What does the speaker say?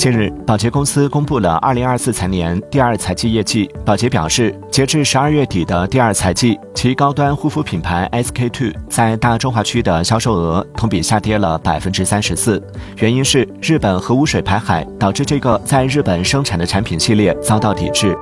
近日宝洁公司公布了二零二四财年第二财季业绩。宝洁表示截至十二月底的第二财季其高端护肤品牌 sk two 在大中华区的销售额同比下跌了百分之三十四。原因是日本核污水排海导致这个在日本生产的产品系列遭到抵制。